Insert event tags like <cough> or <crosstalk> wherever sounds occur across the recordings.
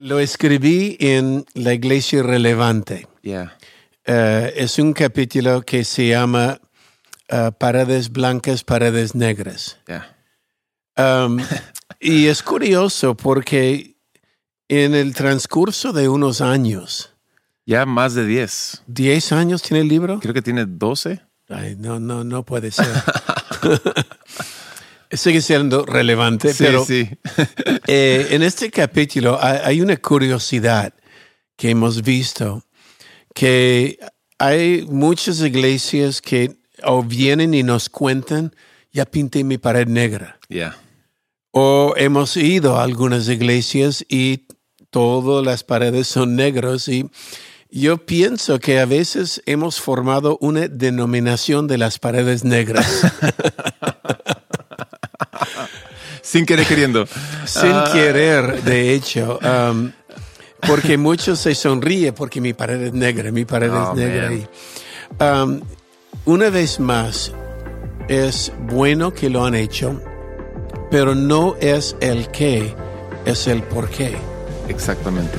Lo escribí en La Iglesia Relevante. Yeah. Eh, es un capítulo que se llama eh, Paredes Blancas, Paredes Negras. Yeah. Um, y es curioso porque en el transcurso de unos años, Ya más de 10. 10 años tiene el libro. Creo que tiene 12. Ay, no, no, no puede ser. <laughs> Sigue siendo relevante, Sí, pero sí. <laughs> eh, en este capítulo hay, hay una curiosidad que hemos visto, que hay muchas iglesias que o vienen y nos cuentan, ya pinté mi pared negra. Yeah. O hemos ido a algunas iglesias y todas las paredes son negros y yo pienso que a veces hemos formado una denominación de las paredes negras <laughs> Sin querer queriendo. <laughs> sin Ah, querer, de hecho, um, porque muchos se sonríen porque mi pared es negra, mi pared Oh, es negra. man. Y, um, una vez más, es bueno que lo han hecho, pero no es el qué, es el por qué. Exactamente.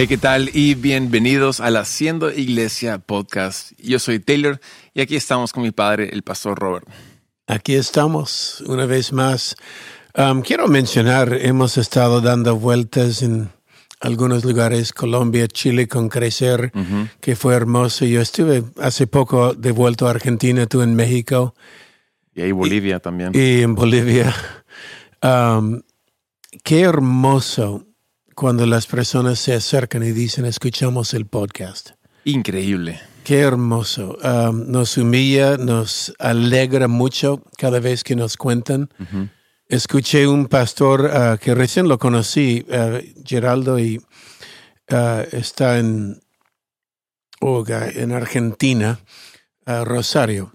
Hey, ¿qué tal? Y bienvenidos al Haciendo Iglesia Podcast. Yo soy Taylor y aquí estamos con mi padre, el pastor Robert. Aquí estamos una vez más. Um, quiero mencionar, hemos estado dando vueltas en algunos lugares, Colombia, Chile con Crecer, que fue hermoso. Yo estuve hace poco de vuelto a Argentina, tú en México Y ahí Bolivia también. y en Bolivia. <laughs> Um, qué hermoso cuando las personas se acercan y dicen, escuchamos el podcast. Increíble. Qué hermoso. Um, nos humilla, nos alegra mucho cada vez que nos cuentan. Escuché un pastor uh, que recién lo conocí, uh, Geraldo, y uh, está en, Oga, en Argentina, uh, Rosario.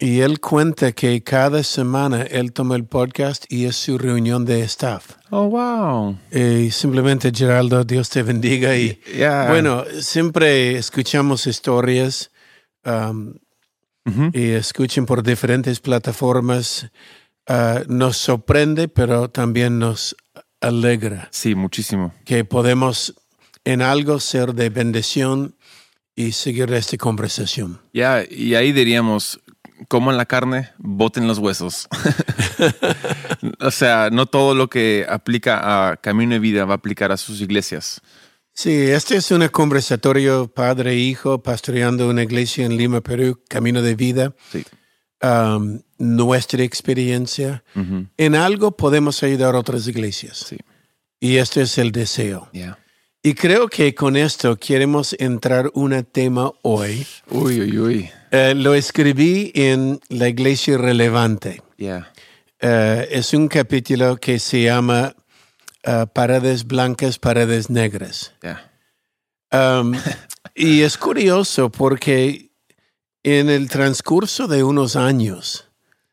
Y él cuenta que cada semana él toma el podcast y es su reunión de staff. Oh, wow. Y simplemente, Geraldo, Dios te bendiga. Y Yeah. bueno, siempre escuchamos historias um, Ujú. y escuchen por diferentes plataformas. Ah, nos sorprende, pero también nos alegra Sí, muchísimo. que podemos en algo ser de bendición y seguir esta conversación. Ya, y ahí diríamos, coman la carne, boten los huesos. <laughs> o sea, no todo lo que aplica a Camino de Vida va a aplicar a sus iglesias. Sí, este es un conversatorio padre e hijo pastoreando una iglesia en Lima, Perú, Camino de Vida. Sí. Um, nuestra experiencia. Ujú. En algo podemos ayudar a otras iglesias. Sí. Y este es el deseo. Ya. Y creo que con esto queremos entrar un tema hoy. Uy, uy, uy. Eh, lo escribí en La Iglesia Relevante. Ya. Eh, es un capítulo que se llama eh, Paredes Blancas, Paredes Negras. Ya. Um, <laughs> y es curioso porque en el transcurso de unos años,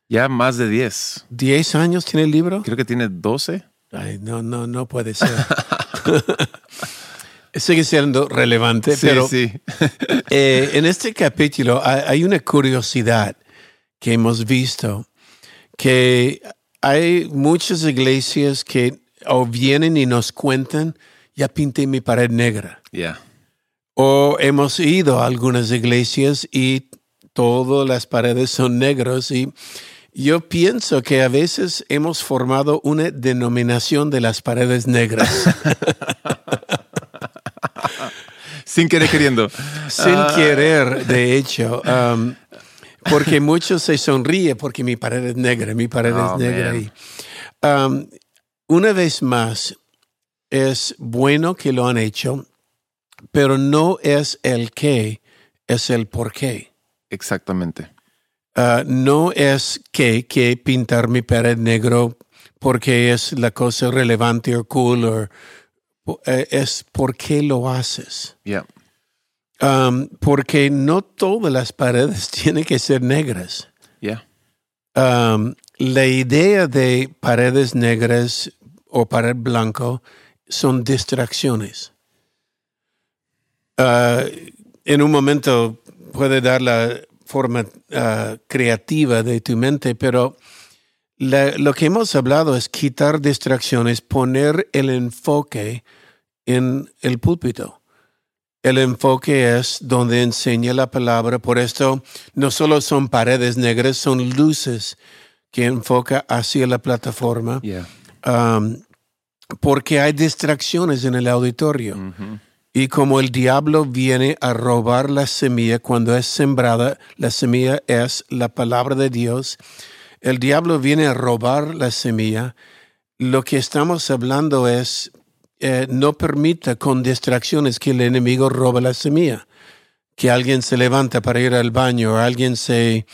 Ya más de 10. 10 años tiene el libro. Creo que tiene 12. Ay, no, no, no puede ser. <laughs> Sigue siendo relevante, Sí, pero sí. <laughs> eh, en este capítulo hay, hay una curiosidad que hemos visto, que hay muchas iglesias que o vienen y nos cuentan, ya pinté mi pared negra. Ya. O hemos ido a algunas iglesias y todas las paredes son negros y yo pienso que a veces hemos formado una denominación de las paredes negras <laughs> Sin querer queriendo. sin Ah. querer, de hecho, um, porque muchos se sonríen porque mi pared es negra, mi pared Oh, es negra. man. Y, um, una vez más, es bueno que lo han hecho, pero no es el qué, es el por qué. Exactamente. Ah, no es que, que pintar mi pared negro porque es la cosa relevante o cool, o, es por qué lo haces. Um, porque no todas las paredes <laughs> tienen que ser negras. Um, la idea de paredes negras o pared blanco son distracciones. Ah, en un momento puede dar la forma ah, creativa de tu mente, pero la- lo que hemos hablado es quitar distracciones, poner el enfoque en el púlpito. El enfoque es donde enseña la palabra, por esto no solo son paredes negras, son luces que enfoca hacia la plataforma, Yeah. um, porque hay distracciones en el auditorio. Ujú. Y como el diablo viene a robar la semilla cuando es sembrada, la semilla es la palabra de Dios, el diablo viene a robar la semilla. Lo que estamos hablando es, eh, no permita con distracciones que el enemigo robe la semilla. Que alguien se levanta para ir al baño, alguien se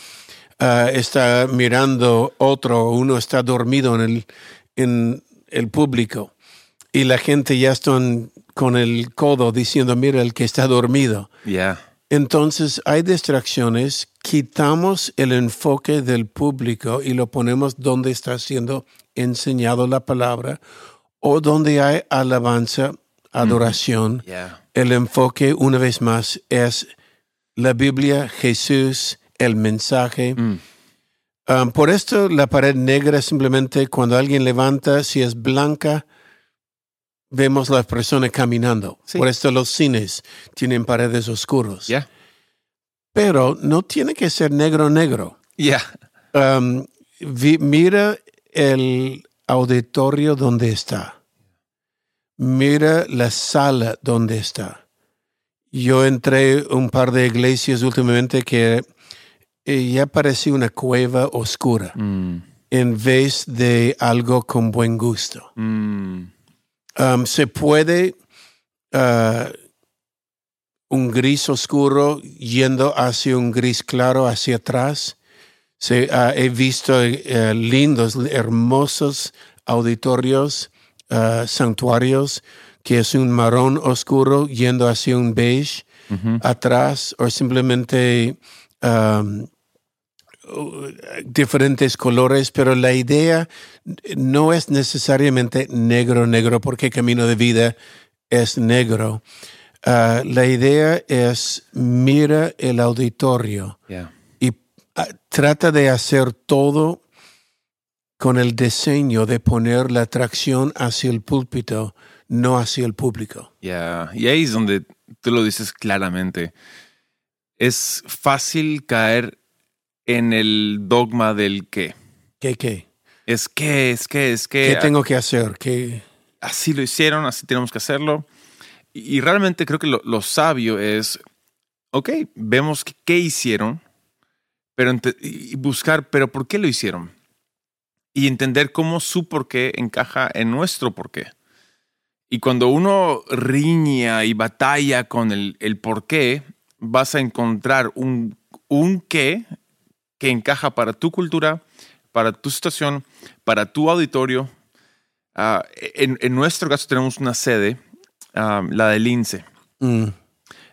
ah, está mirando otro, uno está dormido en el, en el público y la gente ya están con el codo diciendo, mira el que está dormido. Entonces hay distracciones, quitamos el enfoque del público y lo ponemos donde está siendo enseñado la palabra o donde hay alabanza, adoración. Yeah. El enfoque, una vez más, es la Biblia, Jesús, el mensaje. Mm. Um, por esto la pared negra simplemente cuando alguien levanta, si es blanca, vemos las personas caminando. Sí. Por esto los cines tienen paredes oscuros. Yeah. Pero no tiene que ser negro negro. Yeah. Um, mira el auditorio donde está. Mira la sala donde está. Yo entré un par de iglesias últimamente que eh, ya parecía una cueva oscura Mm. en vez de algo con buen gusto. Mm. Um, se puede uh, un gris oscuro yendo hacia un gris claro hacia atrás. Se, ah, he visto eh, lindos, hermosos auditorios, santuarios, que es un marrón oscuro yendo hacia un beige atrás o simplemente um, uh, diferentes colores, pero la idea no es necesariamente negro, negro, porque Camino de Vida es negro. Ah, la idea es mira el auditorio Yeah. y ah, trata de hacer todo con el diseño de poner la atracción hacia el púlpito, no hacia el público. Yeah. Y ahí es donde tú lo dices claramente. Es fácil caer en el dogma del qué. ¿Qué, qué? Es que, es que, es que. ¿Qué tengo que hacer? ¿Qué? así lo hicieron, así tenemos que hacerlo. Y, y realmente creo que lo, lo sabio es, ok, vemos que- qué hicieron, pero y buscar, pero ¿por qué lo hicieron? Y entender cómo su por qué encaja en nuestro por qué. Y cuando uno riña y batalla con el, el por qué, vas a encontrar un, un qué que encaja para tu cultura, para tu situación, para tu auditorio, Ah, en, en nuestro caso tenemos una sede, ah, la del INSE. Mm,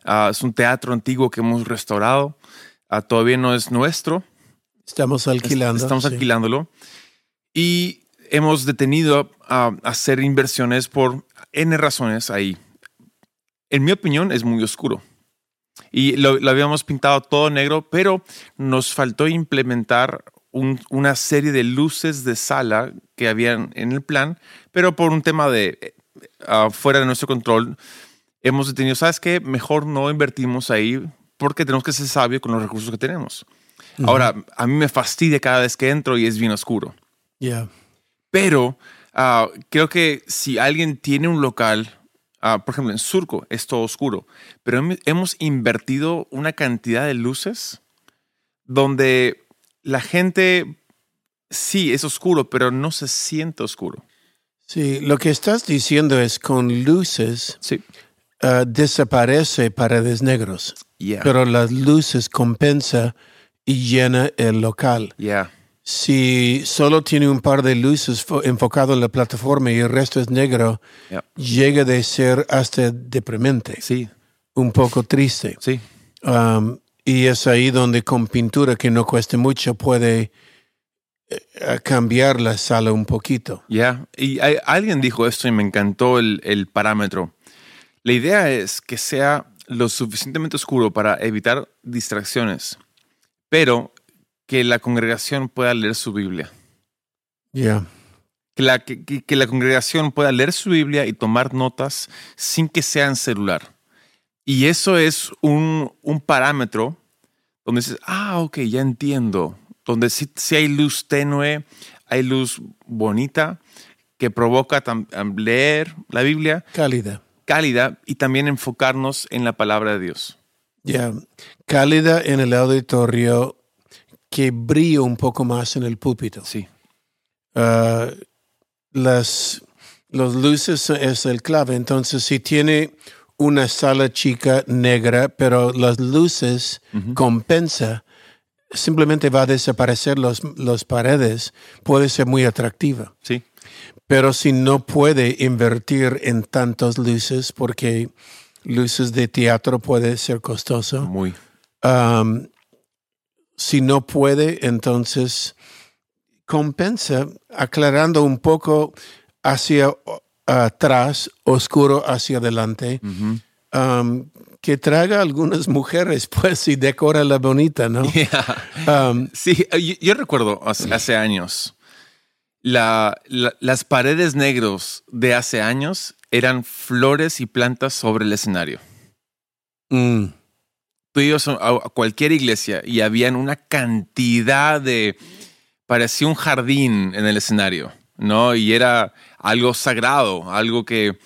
Ah, es un teatro antiguo que hemos restaurado. Todavía no es nuestro. Estamos alquilando. Estamos sí. alquilándolo. Y hemos detenido a hacer inversiones por N razones ahí. En mi opinión, es muy oscuro. Y lo, lo habíamos pintado todo negro, pero nos faltó implementar un- una serie de luces de sala que habían en el plan, pero por un tema de eh, ah, fuera de nuestro control, hemos detenido, ¿sabes qué? Mejor no invertimos ahí porque tenemos que ser sabios con los recursos que tenemos. Ahora, a mí me fastidia cada vez que entro y es bien oscuro. Yeah. Pero ah, creo que si alguien tiene un local, ah, por ejemplo en Surco, es todo oscuro, pero hem- hemos invertido una cantidad de luces donde la gente sí es oscuro, pero no se siente oscuro. Sí, lo que estás diciendo es con luces Sí. ah, desaparece paredes negros, Yeah. pero las luces compensa y llena el local. yeah. Si solo tiene un par de luces fo- enfocado en la plataforma y el resto es negro, Yeah. llega de ser hasta deprimente, Sí. un poco triste. Sí. Um, y es ahí donde con pintura que no cueste mucho puede eh, cambiar la sala un poquito. Ya, y hay- alguien dijo esto y me encantó el, el parámetro. La idea es que sea lo suficientemente oscuro para evitar distracciones, pero que la congregación pueda leer su Biblia. Yeah. Que la, que, que- la congregación pueda leer su Biblia y tomar notas sin que sea en celular. Y eso es un, un parámetro donde dices, ah, ok, ya entiendo. Donde sí, sí hay luz tenue, hay luz bonita que provoca leer la Biblia Cálida. cálida y también enfocarnos en la palabra de Dios. Ya. Cálida en el auditorio que brilla un poco más en el púlpito. Sí, Ah, las los luces es el clave. Entonces, si tiene una sala chica negra, pero las luces compensa, simplemente va a desaparecer los, los paredes, puede ser muy atractiva. sí, Pero si no puede invertir en tantas luces, porque luces de teatro puede ser costoso, muy. Um, si no puede, entonces compensa aclarando un poco hacia atrás, oscuro hacia adelante, um, que traga algunas mujeres, <laughs> pues, y decora la bonita, ¿no? <laughs> Um, Sí, yo, yo recuerdo hace, hace años, la- la- las paredes negros de hace años eran flores y plantas sobre el escenario. mm, Tú ibas a, cualquier iglesia y habían una cantidad de... parecía un jardín en el escenario, ¿no? Y era algo sagrado, algo que,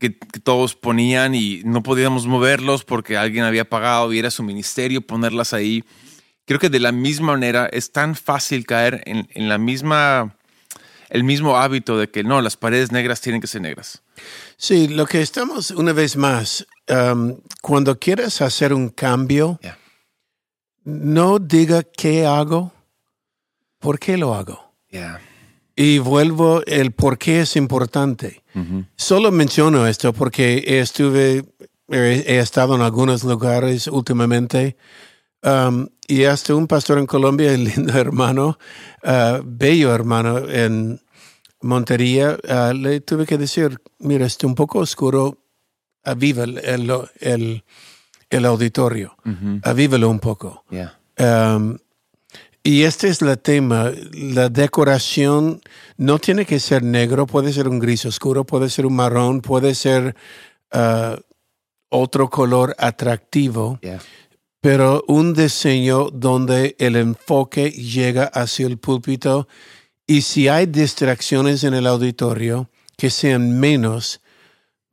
que- que todos ponían y no podíamos moverlos porque alguien había pagado y era su ministerio ponerlas ahí. Creo que de la misma manera es tan fácil caer en, en la misma, el mismo hábito de que no, las paredes negras tienen que ser negras. Sí, lo que estamos una vez más, um, cuando quieres hacer un cambio, Yeah. no diga qué hago, por qué lo hago. Yeah. Y vuelvo, el por qué es importante. Solo menciono esto porque estuve, he, he estado en algunos lugares últimamente um, y hasta un pastor en Colombia, el lindo hermano, uh, bello hermano en Montería, uh, le tuve que decir, mira, está un poco oscuro, aviva el, el, el, auditorio, avívalo un poco. Yeah. Um, y este es el tema. La decoración no tiene que ser negro, puede ser un gris oscuro, puede ser un marrón, puede ser uh, otro color atractivo, Yeah. pero un diseño donde el enfoque llega hacia el púlpito y si hay distracciones en el auditorio, que sean menos,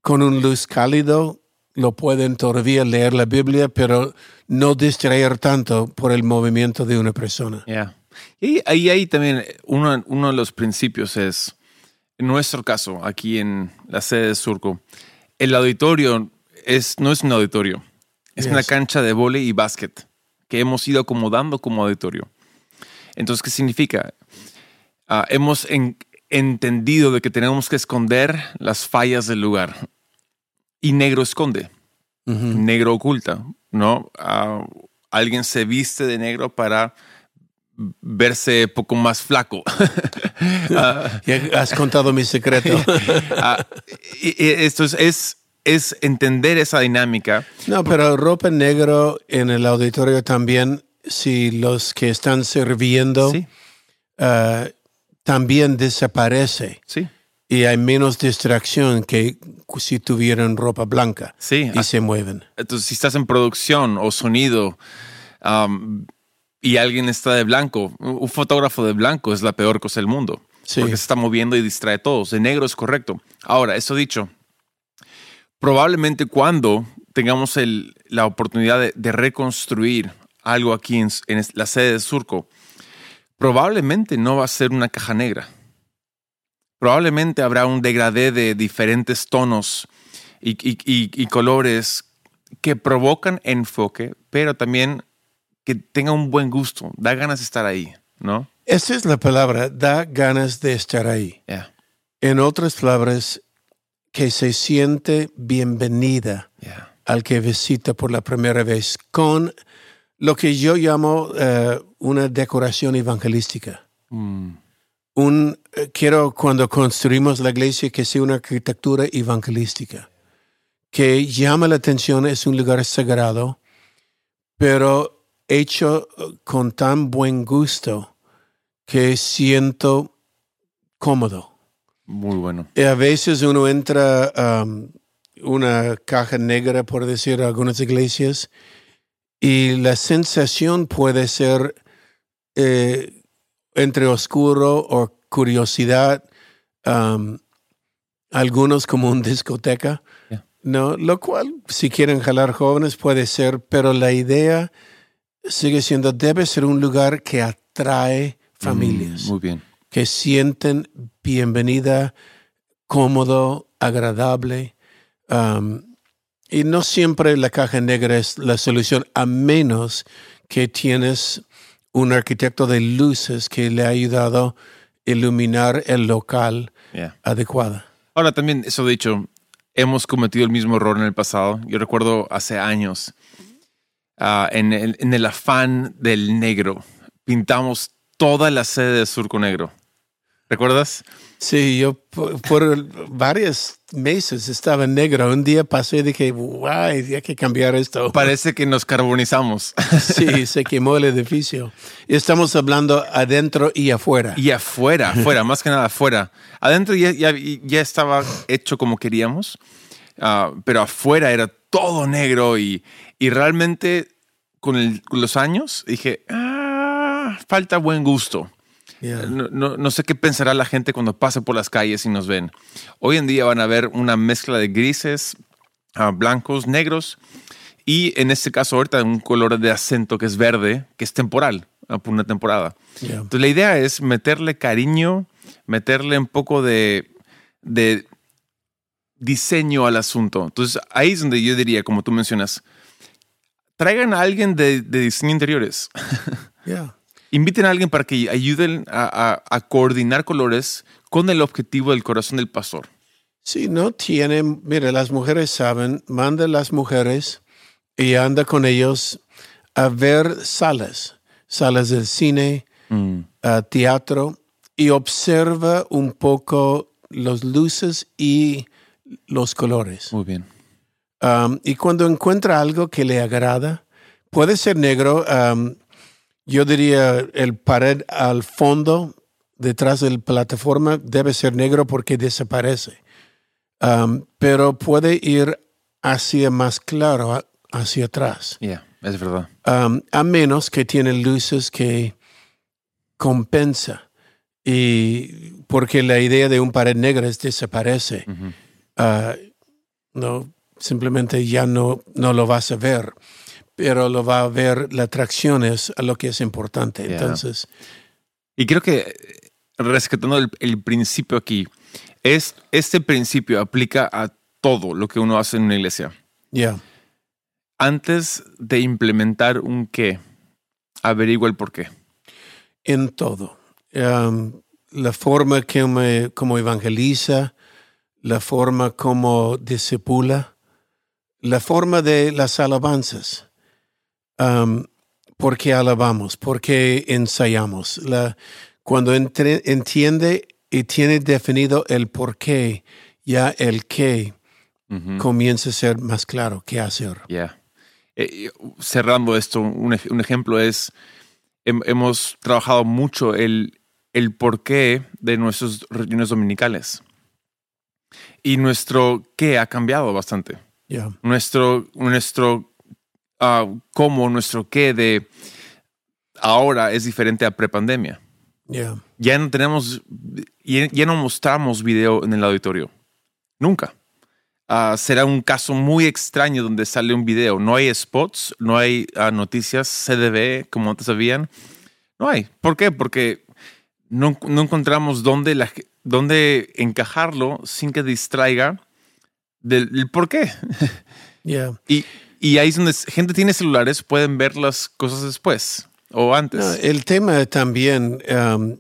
con un luz cálido lo pueden todavía leer la Biblia, pero no distraer tanto por el movimiento de una persona. Yeah. Y ahí hay también uno, uno de los principios es, en nuestro caso, aquí en la sede de Surco, el auditorio es, no es un auditorio, es Yes. una cancha de vóley y básquet que hemos ido acomodando como auditorio. Entonces, ¿qué significa? Ah, hemos en- entendido de que tenemos que esconder las fallas del lugar. Y negro esconde negro oculta, ¿no? Ah, alguien se viste de negro para verse poco más flaco. <laughs> Ah, has contado mi secreto. <laughs> ah, y- y esto es, es, es entender esa dinámica. no, pero ropa negro en el auditorio también, si los que están sirviendo Sí, también desaparece sí, y hay menos distracción que si tuvieran ropa blanca sí. y se mueven. Entonces, si estás en producción o sonido y alguien está de blanco, un fotógrafo de blanco es la peor cosa del mundo. Sí. Porque se está moviendo y distrae a todos. De negro es correcto. Ahora, eso dicho, probablemente cuando tengamos el- la oportunidad de, de reconstruir algo aquí en, la sede de Surco, probablemente no va a ser una caja negra. Probablemente habrá un degradé de diferentes tonos y, y- y- y colores que provocan enfoque, pero también que tenga un buen gusto, da ganas de estar ahí, ¿no? Esa es la palabra, da ganas de estar ahí. Yeah, En otras palabras, que se siente bienvenida yeah. al que visita por la primera vez con lo que yo llamo eh, una decoración evangelística. Mm, Un, eh, quiero cuando construimos la iglesia que sea una arquitectura evangelística, que llama la atención, es un lugar sagrado, pero hecho con tan buen gusto que siento cómodo. Muy bueno. Y a veces uno entra a um, una caja negra, por decir, algunas iglesias, y la sensación puede ser eh, entre oscuro o curiosidad, um, algunos como una discoteca, no, lo cual si quieren jalar jóvenes puede ser, pero la idea sigue siendo debe ser un lugar que atrae familias, Mm, muy bien. que sienten bienvenida, cómodo, agradable. um, y no siempre la caja negra es la solución, a menos que tienes un arquitecto de luces que le ha ayudado a iluminar el local Yeah. adecuada. Ahora también, eso dicho, hemos cometido el mismo error en el pasado. Yo recuerdo hace años, ah, en, el, en el afán del negro, pintamos toda la sede de Surco Negro. ¿Recuerdas? Sí, yo por, por varios meses estaba en negro. Un día pasé y dije, guay, hay que cambiar esto. <laughs> Parece que nos carbonizamos. <laughs> Sí, se quemó el edificio. Y estamos hablando adentro y afuera. Y afuera, afuera, más que nada afuera. Adentro ya, ya, ya estaba hecho como queríamos, ah, pero afuera era todo negro y, y realmente con, el- con los años dije, ah, falta buen gusto. Yeah. No, no- no sé qué pensará la gente cuando pase por las calles y nos ven. Hoy en día van a ver una mezcla de grises, ah, blancos, negros y en este caso ahorita un color de acento que es verde, que es temporal, ah, por una temporada. Yeah. Entonces la idea es meterle cariño, meterle un poco de, de diseño al asunto. Entonces ahí es donde yo diría, como tú mencionas, traigan a alguien de, de diseño interiores. <laughs> Yeah. Inviten a alguien para que ayuden a, a- a coordinar colores con el objetivo del corazón del pastor. Si no tienen, mire, las mujeres saben, manda a las mujeres y anda con ellos a ver salas, salas del cine, a teatro, y observa un poco las luces y los colores. Muy bien. Um, y cuando encuentra algo que le agrada, puede ser negro. um, yo diría el pared al fondo, detrás de la plataforma, debe ser negro porque desaparece. Um, pero puede ir hacia más claro, hacia atrás. Ya, es verdad. Um, a menos que tiene luces que compensa. Y porque la idea de un pared negra es desaparece. Ah, no, simplemente ya no, no lo vas a ver, pero lo va a ver, la atracción es a lo que es importante. Yeah. Entonces, Y creo que rescatando el, el principio aquí, es, este principio aplica a todo lo que uno hace en una iglesia. ya, Antes de implementar un qué, averigua el por qué. en todo. Um, la forma que me, como evangeliza, la forma como disipula, la forma de las alabanzas. Um, ¿Por qué alabamos? ¿Por qué ensayamos? La, cuando entre- entiende y tiene definido el por qué, ya el qué comienza a ser más claro qué hacer. Ya. Eh, cerrando esto, un, ej- un ejemplo es, hem- hemos trabajado mucho el, el porqué de nuestras reuniones dominicales. Y nuestro qué ha cambiado bastante. Ya, Nuestro, nuestro ah, cómo, nuestro qué de ahora es diferente a prepandemia. ya, Ya no tenemos, ya, ya no mostramos video en el auditorio. Nunca. Ah, será un caso muy extraño donde sale un video. No hay spots, no hay ah, noticias CDB como antes habían. No hay. ¿Por qué? Porque no, no encontramos dónde, la, dónde encajarlo sin que distraiga del, del por qué. <laughs> ya. Y, y ahí es donde gente tiene celulares, pueden ver las cosas después o antes. No, el tema también, um,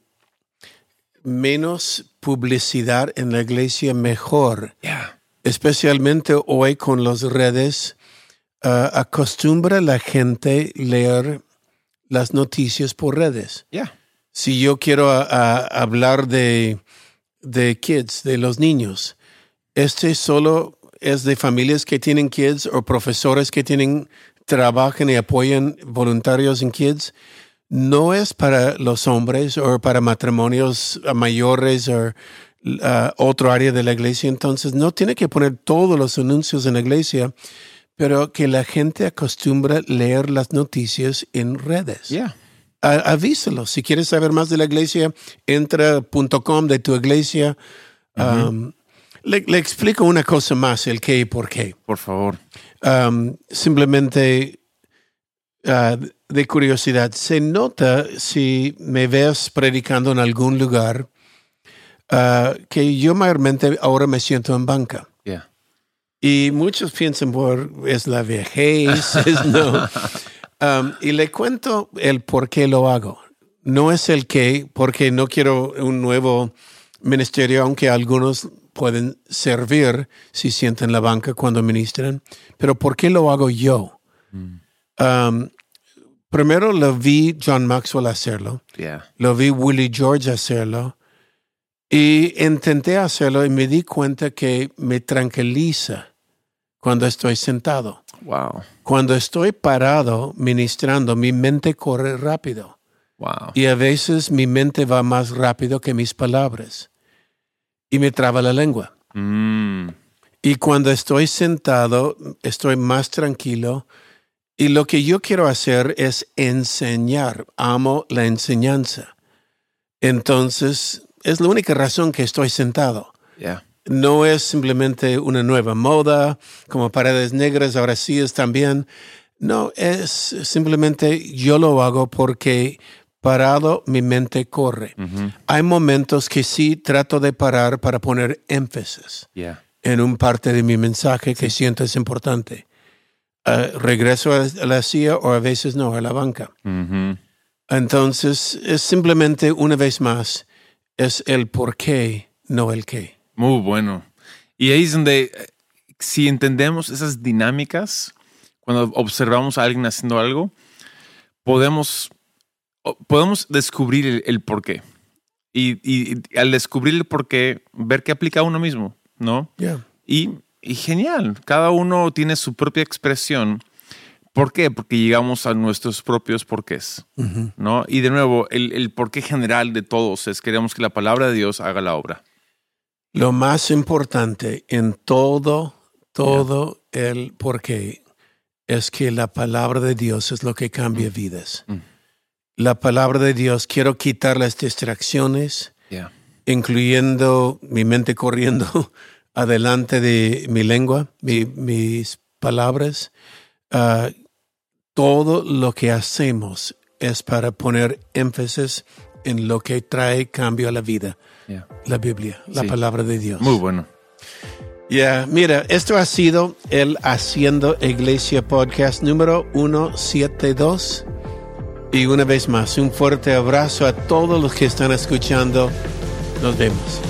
menos publicidad en la iglesia, mejor. Yeah. Especialmente hoy con las redes, uh, acostumbra la gente leer las noticias por redes. Yeah. Si yo quiero a- a hablar de, de kids, de los niños, este solo es de familias que tienen kids o profesores que tienen, trabajan y apoyan voluntarios en kids. No es para los hombres o para matrimonios mayores o uh, otro área de la iglesia. Entonces, no tiene que poner todos los anuncios en la iglesia, pero que la gente acostumbra leer las noticias en redes. Yeah. A- avísalo. Si quieres saber más de la iglesia, entra a .com de tu iglesia. Um, le, le explico una cosa más, el qué y por qué. Por favor. Um, simplemente uh, de curiosidad, se nota si me ves predicando en algún lugar uh, que yo mayormente ahora me siento en banca. Yeah. Y muchos piensan, por es la vejez, <laughs> es no. Um, y le cuento el por qué lo hago. No es el qué, porque no quiero un nuevo ministerio, aunque algunos pueden servir si sienten la banca cuando ministran, pero ¿por qué lo hago yo? Um, primero lo vi John Maxwell hacerlo, Yeah. lo vi Willie George hacerlo y intenté hacerlo y me di cuenta que me tranquiliza cuando estoy sentado. Wow. Cuando estoy parado ministrando, mi mente corre rápido Wow. y a veces mi mente va más rápido que mis palabras y me traba la lengua. Mm. Y cuando estoy sentado, estoy más tranquilo. Y lo que yo quiero hacer es enseñar. Amo la enseñanza. Entonces, es la única razón que estoy sentado. Yeah. No es simplemente una nueva moda, como paredes negras, ahora sí es también. No, es simplemente yo lo hago porque parado mi mente corre. Ujú. Hay momentos que sí trato de parar para poner énfasis Yeah. en un parte de mi mensaje que siento es importante. Ah, regreso a la silla o a veces no, a la banca. Ujú. Entonces, es simplemente una vez más, es el por qué, no el qué. Muy bueno. Y ahí es donde, eh, si entendemos esas dinámicas, cuando observamos a alguien haciendo algo, podemos, podemos descubrir el, el por qué. Y, y- y al descubrir el por qué, ver qué aplica a uno mismo, ¿no? Yeah. Y, y genial, cada uno tiene su propia expresión. ¿Por qué? Porque llegamos a nuestros propios porqués. ¿no? Y de nuevo, el, el porqué general de todos es queremos que la palabra de Dios haga la obra. Lo más importante en todo, todo el por qué es que la palabra de Dios es lo que cambia vidas. Mm. La palabra de Dios, quiero quitar las distracciones, Yeah. incluyendo mi mente corriendo <laughs> adelante de mi lengua, mi- mis palabras. Ah, todo lo que hacemos es para poner énfasis en lo que trae cambio a la vida, Yeah. la Biblia, la Sí. palabra de Dios. Muy bueno. Ya, mira, esto ha sido el Haciendo Iglesia Podcast número 172. Y una vez más, un fuerte abrazo a todos los que están escuchando. Nos vemos.